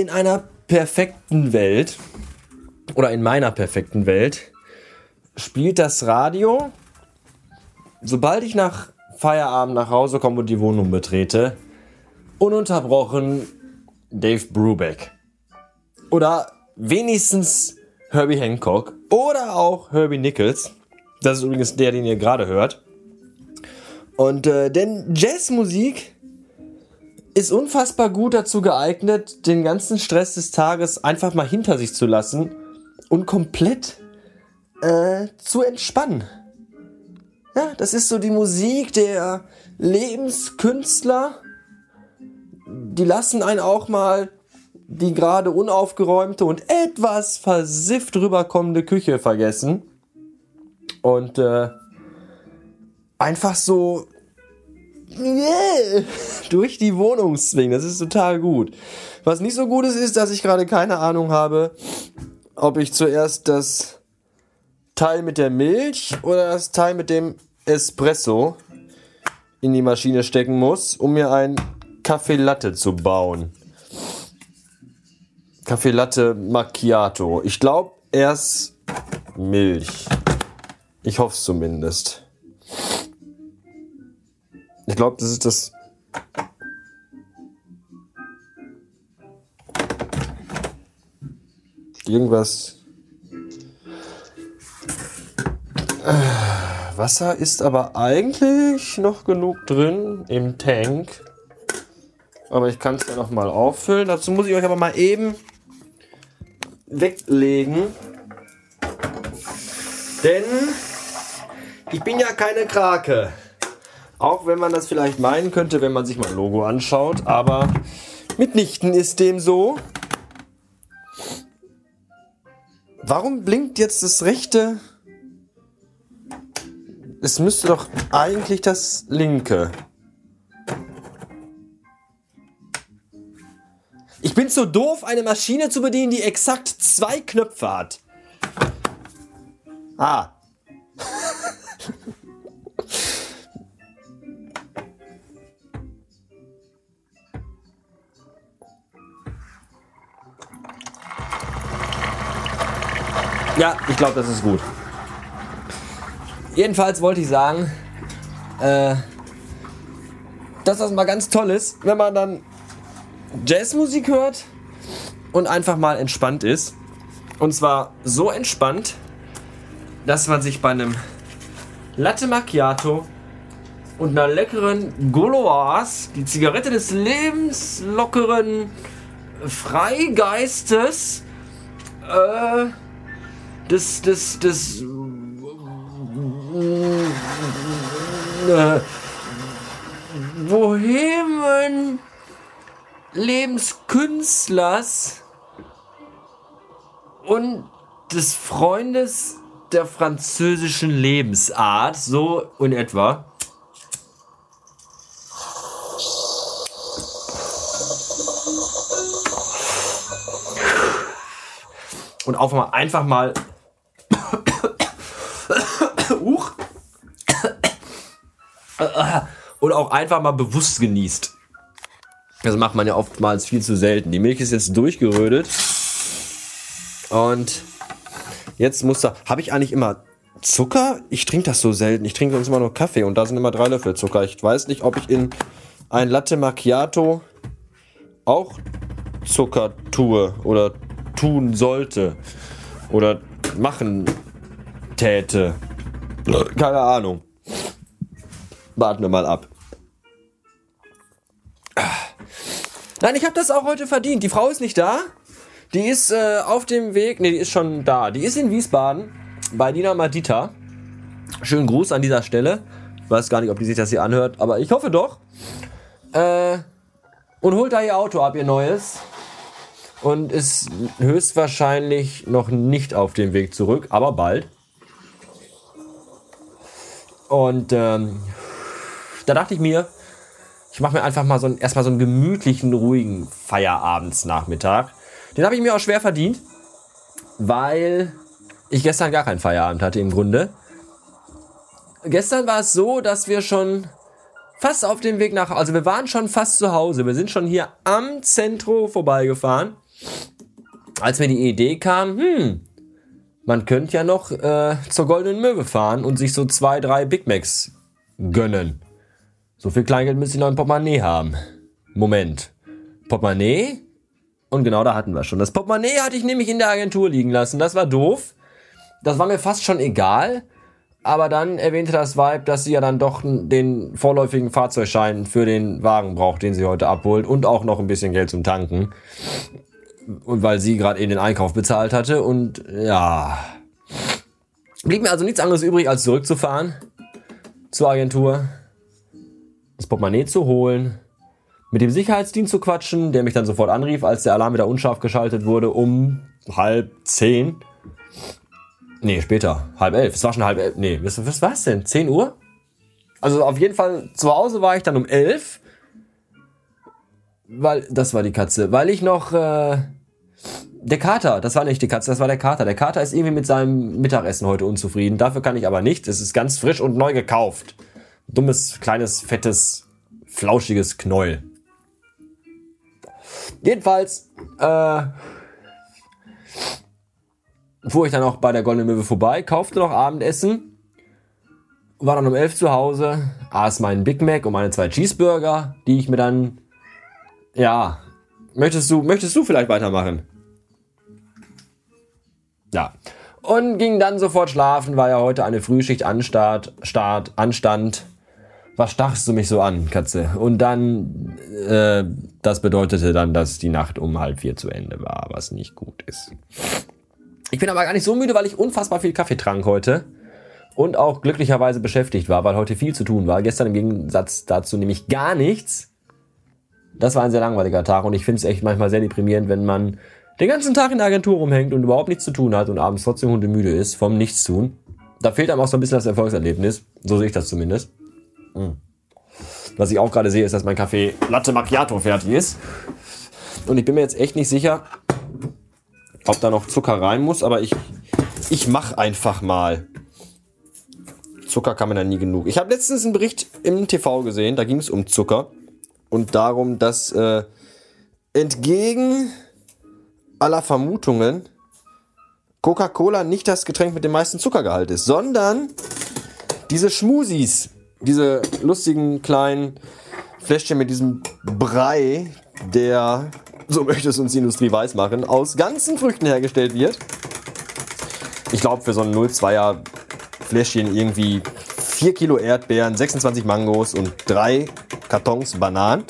In einer perfekten Welt oder in meiner perfekten Welt spielt das Radio, sobald ich nach Feierabend nach Hause komme und die Wohnung betrete, ununterbrochen Dave Brubeck. Oder wenigstens Herbie Hancock. Oder auch Herbie Nichols. Das ist übrigens der, den ihr gerade hört. Und äh, denn Jazzmusik ist unfassbar gut dazu geeignet, den ganzen Stress des Tages einfach mal hinter sich zu lassen und komplett äh, zu entspannen. Ja, das ist so die Musik der Lebenskünstler. Die lassen einen auch mal die gerade unaufgeräumte und etwas versifft rüberkommende Küche vergessen. Und äh, einfach so durch die Wohnung zwingen. Das ist total gut. Was nicht so gut ist, ist, dass ich gerade keine Ahnung habe, ob ich zuerst das Teil mit der Milch oder das Teil mit dem Espresso in die Maschine stecken muss, um mir ein Kaffee Latte zu bauen. Kaffee Latte Macchiato. Ich glaube, erst Milch. Ich hoffe es zumindest. Ich glaube, das ist das. Irgendwas. Wasser ist aber eigentlich noch genug drin im Tank. Aber ich kann es ja noch mal auffüllen. Dazu muss ich euch aber mal eben weglegen. Denn ich bin ja keine Krake. Auch wenn man das vielleicht meinen könnte, wenn man sich mein Logo anschaut. Aber mitnichten ist dem so. Warum blinkt jetzt das rechte? Es müsste doch eigentlich das linke. Ich bin zu doof, eine Maschine zu bedienen, die exakt zwei Knöpfe hat. Ah. Ja, ich glaube, das ist gut. Jedenfalls wollte ich sagen, äh, dass das mal ganz toll ist, wenn man dann Jazzmusik hört und einfach mal entspannt ist. Und zwar so entspannt, dass man sich bei einem Latte Macchiato und einer leckeren Gauloise, die Zigarette des lebenslockeren Freigeistes, äh, des, des, des, äh, Bohemen Lebenskünstlers und des Freundes der französischen Lebensart, so in etwa. Und auf mal einfach mal. Und auch einfach mal bewusst genießt. Das macht man ja oftmals viel zu selten. Die Milch ist jetzt durchgerödet. Und jetzt muss da. Habe ich eigentlich immer Zucker? Ich trinke das so selten. Ich trinke sonst immer nur Kaffee und da sind immer drei Löffel Zucker. Ich weiß nicht, ob ich in ein Latte Macchiato auch Zucker tue oder tun sollte oder machen täte. Keine Ahnung. Warten wir mal ab. Nein, ich habe das auch heute verdient. Die Frau ist nicht da. Die ist äh, auf dem Weg. Ne, die ist schon da. Die ist in Wiesbaden bei Nina Madita. Schönen Gruß an dieser Stelle. Ich weiß gar nicht, ob die sich das hier anhört, aber ich hoffe doch. Äh, und holt da ihr Auto ab, ihr neues. Und ist höchstwahrscheinlich noch nicht auf dem Weg zurück, aber bald. Und ähm, da dachte ich mir, ich mache mir einfach mal so einen, erstmal so einen gemütlichen, ruhigen Feierabendsnachmittag. Den habe ich mir auch schwer verdient, weil ich gestern gar keinen Feierabend hatte im Grunde. Gestern war es so, dass wir schon fast auf dem Weg nach, also wir waren schon fast zu Hause. Wir sind schon hier am Zentro vorbeigefahren als mir die Idee kam, hm, man könnte ja noch äh, zur Goldenen Möwe fahren und sich so zwei, drei Big Macs gönnen. So viel Kleingeld müsste ich noch im Portemonnaie haben. Moment. Portemonnaie? Und genau da hatten wir schon. Das Portemonnaie hatte ich nämlich in der Agentur liegen lassen. Das war doof. Das war mir fast schon egal. Aber dann erwähnte das Vibe, dass sie ja dann doch den vorläufigen Fahrzeugschein für den Wagen braucht, den sie heute abholt und auch noch ein bisschen Geld zum Tanken. Und weil sie gerade eben den Einkauf bezahlt hatte und ja. Blieb mir also nichts anderes übrig, als zurückzufahren zur Agentur, das Portemonnaie zu holen, mit dem Sicherheitsdienst zu quatschen, der mich dann sofort anrief, als der Alarm wieder unscharf geschaltet wurde, um halb zehn. Nee, später. Halb elf. Es war schon halb elf. Nee, was, was war's denn? Zehn Uhr? Also auf jeden Fall zu Hause war ich dann um elf. Weil, das war die Katze. Weil ich noch, äh, der Kater, das war nicht die Katze, das war der Kater. Der Kater ist irgendwie mit seinem Mittagessen heute unzufrieden. Dafür kann ich aber nicht. Es ist ganz frisch und neu gekauft. Dummes, kleines, fettes, flauschiges Knäuel. Jedenfalls, äh, fuhr ich dann auch bei der Goldenen Möwe vorbei, kaufte noch Abendessen, war dann um elf zu Hause, aß meinen Big Mac und meine zwei Cheeseburger, die ich mir dann, ja, möchtest du, möchtest du vielleicht weitermachen? Ja. Und ging dann sofort schlafen, weil ja heute eine Frühschicht anstart, start, anstand. Was stachst du mich so an, Katze? Und dann, äh, das bedeutete dann, dass die Nacht um halb vier zu Ende war, was nicht gut ist. Ich bin aber gar nicht so müde, weil ich unfassbar viel Kaffee trank heute und auch glücklicherweise beschäftigt war, weil heute viel zu tun war. Gestern im Gegensatz dazu nämlich gar nichts. Das war ein sehr langweiliger Tag und ich finde es echt manchmal sehr deprimierend, wenn man den ganzen Tag in der Agentur rumhängt und überhaupt nichts zu tun hat und abends trotzdem hundemüde ist vom Nichtstun. Da fehlt einem auch so ein bisschen das Erfolgserlebnis. So sehe ich das zumindest. Hm. Was ich auch gerade sehe, ist, dass mein Kaffee Latte Macchiato fertig ist. Und ich bin mir jetzt echt nicht sicher, ob da noch Zucker rein muss, aber ich, ich mach einfach mal. Zucker kann man ja nie genug. Ich habe letztens einen Bericht im TV gesehen, da ging es um Zucker und darum, dass äh, entgegen aller Vermutungen Coca-Cola nicht das Getränk mit dem meisten Zuckergehalt ist, sondern diese Schmusis, diese lustigen kleinen Fläschchen mit diesem Brei, der so möchte es uns die Industrie weiß machen, aus ganzen Früchten hergestellt wird. Ich glaube, für so ein 0,2er Fläschchen irgendwie 4 Kilo Erdbeeren, 26 Mangos und 3 Kartons Bananen.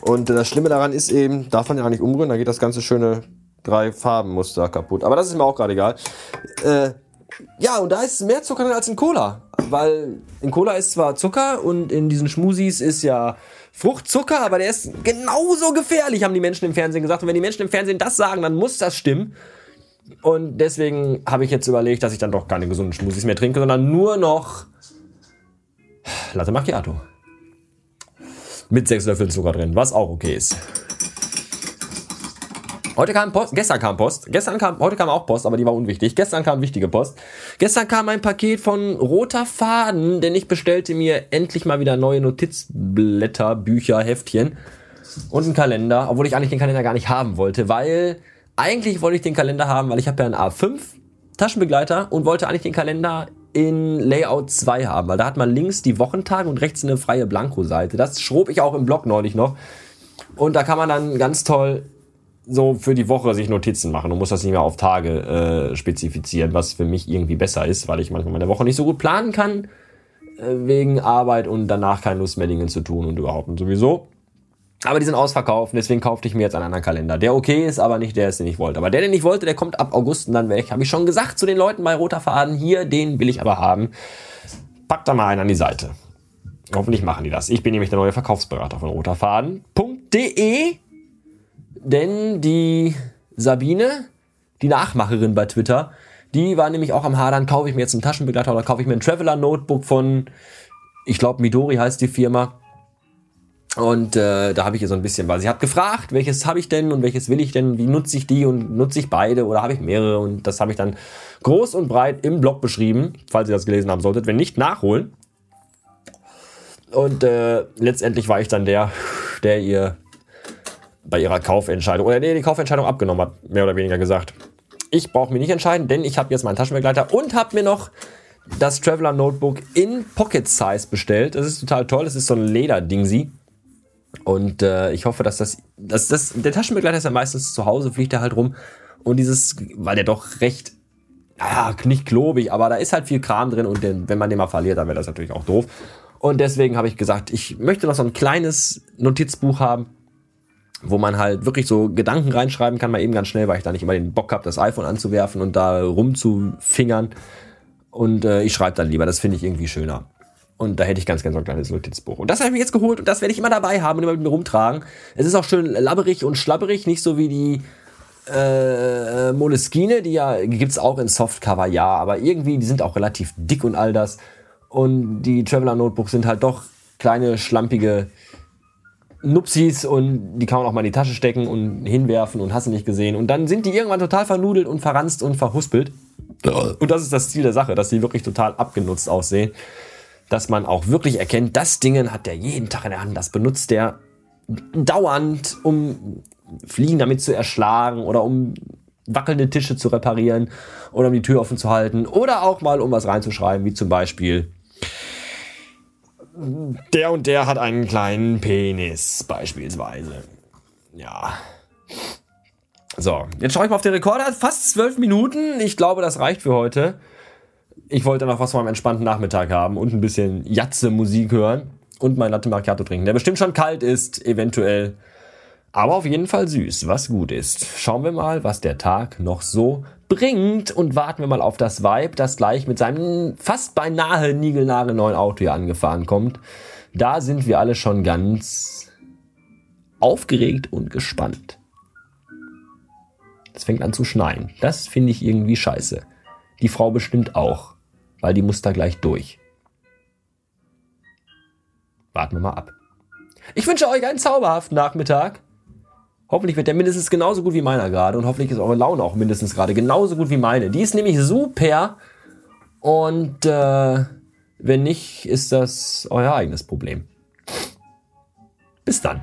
Und das Schlimme daran ist eben, darf man ja nicht umrühren, da geht das ganze schöne drei Farbenmuster kaputt. Aber das ist mir auch gerade egal. Äh, ja, und da ist mehr Zucker drin als in Cola. Weil in Cola ist zwar Zucker und in diesen Schmusis ist ja Fruchtzucker, aber der ist genauso gefährlich, haben die Menschen im Fernsehen gesagt. Und wenn die Menschen im Fernsehen das sagen, dann muss das stimmen. Und deswegen habe ich jetzt überlegt, dass ich dann doch keine gesunden Schmusis mehr trinke, sondern nur noch Latte Macchiato. Mit sechs Löffeln Zucker drin, was auch okay ist. Heute kam Post, gestern kam Post, gestern kam, heute kam auch Post, aber die war unwichtig. Gestern kam wichtige Post. Gestern kam ein Paket von Roter Faden, denn ich bestellte mir endlich mal wieder neue Notizblätter, Bücher, Heftchen und einen Kalender, obwohl ich eigentlich den Kalender gar nicht haben wollte, weil eigentlich wollte ich den Kalender haben, weil ich habe ja einen A5 Taschenbegleiter und wollte eigentlich den Kalender in Layout 2 haben, weil da hat man links die Wochentage und rechts eine freie Blanko-Seite. Das schrob ich auch im Blog neulich noch. Und da kann man dann ganz toll so für die Woche sich Notizen machen und muss das nicht mehr auf Tage äh, spezifizieren, was für mich irgendwie besser ist, weil ich manchmal meine Woche nicht so gut planen kann, äh, wegen Arbeit und danach keine Lust mehr Dinge zu tun und überhaupt und sowieso. Aber die sind ausverkauft, deswegen kaufte ich mir jetzt einen anderen Kalender. Der okay ist, aber nicht der ist, den ich wollte. Aber der, den ich wollte, der kommt ab August und dann weg. Habe ich schon gesagt zu den Leuten bei Roter Faden, hier, den will ich aber haben. Packt da mal einen an die Seite. Hoffentlich machen die das. Ich bin nämlich der neue Verkaufsberater von roterfaden.de denn die Sabine, die Nachmacherin bei Twitter, die war nämlich auch am Hadern, kaufe ich mir jetzt einen Taschenbegleiter oder kaufe ich mir ein Traveler Notebook von, ich glaube Midori heißt die Firma. Und äh, da habe ich ihr so ein bisschen, weil sie hat gefragt, welches habe ich denn und welches will ich denn, wie nutze ich die und nutze ich beide oder habe ich mehrere und das habe ich dann groß und breit im Blog beschrieben, falls ihr das gelesen haben solltet, wenn nicht nachholen. Und äh, letztendlich war ich dann der, der ihr bei ihrer Kaufentscheidung, oder nee, die Kaufentscheidung abgenommen hat, mehr oder weniger gesagt. Ich brauche mich nicht entscheiden, denn ich habe jetzt meinen Taschenbegleiter und habe mir noch das Traveler Notebook in Pocket Size bestellt. Das ist total toll. Das ist so ein Lederding sie. Und äh, ich hoffe, dass das, dass das, der Taschenbegleiter ist ja meistens zu Hause, fliegt er halt rum. Und dieses, weil der doch recht, naja, nicht klobig, aber da ist halt viel Kram drin und den, wenn man den mal verliert, dann wäre das natürlich auch doof. Und deswegen habe ich gesagt, ich möchte noch so ein kleines Notizbuch haben, wo man halt wirklich so Gedanken reinschreiben kann, mal eben ganz schnell, weil ich da nicht immer den Bock habe, das iPhone anzuwerfen und da rumzufingern. Und äh, ich schreibe dann lieber, das finde ich irgendwie schöner. Und da hätte ich ganz gerne so ein kleines Notizbuch. Und das habe ich mir jetzt geholt und das werde ich immer dabei haben und immer mit mir rumtragen. Es ist auch schön labberig und schlabberig, nicht so wie die äh, Moleskine, die ja gibt's auch in Softcover, ja, aber irgendwie, die sind auch relativ dick und all das. Und die Traveler Notebooks sind halt doch kleine, schlampige Nupsis und die kann man auch mal in die Tasche stecken und hinwerfen und hast du nicht gesehen. Und dann sind die irgendwann total vernudelt und verranzt und verhuspelt. Und das ist das Ziel der Sache, dass sie wirklich total abgenutzt aussehen. Dass man auch wirklich erkennt, das Ding hat der jeden Tag in der Hand. Das benutzt der dauernd, um Fliegen damit zu erschlagen oder um wackelnde Tische zu reparieren oder um die Tür offen zu halten oder auch mal um was reinzuschreiben, wie zum Beispiel der und der hat einen kleinen Penis beispielsweise. Ja. So, jetzt schaue ich mal auf den Rekorder. Fast zwölf Minuten. Ich glaube, das reicht für heute. Ich wollte noch was von einem entspannten Nachmittag haben und ein bisschen Jatze-Musik hören und mein Latte Macchiato trinken, der bestimmt schon kalt ist, eventuell. Aber auf jeden Fall süß, was gut ist. Schauen wir mal, was der Tag noch so bringt und warten wir mal auf das Vibe, das gleich mit seinem fast beinahe niegelnagelneuen Auto hier angefahren kommt. Da sind wir alle schon ganz aufgeregt und gespannt. Es fängt an zu schneien. Das finde ich irgendwie scheiße. Die Frau bestimmt auch, weil die muss da gleich durch. Warten wir mal ab. Ich wünsche euch einen zauberhaften Nachmittag. Hoffentlich wird der mindestens genauso gut wie meiner gerade und hoffentlich ist eure Laune auch mindestens gerade genauso gut wie meine. Die ist nämlich super und äh, wenn nicht, ist das euer eigenes Problem. Bis dann.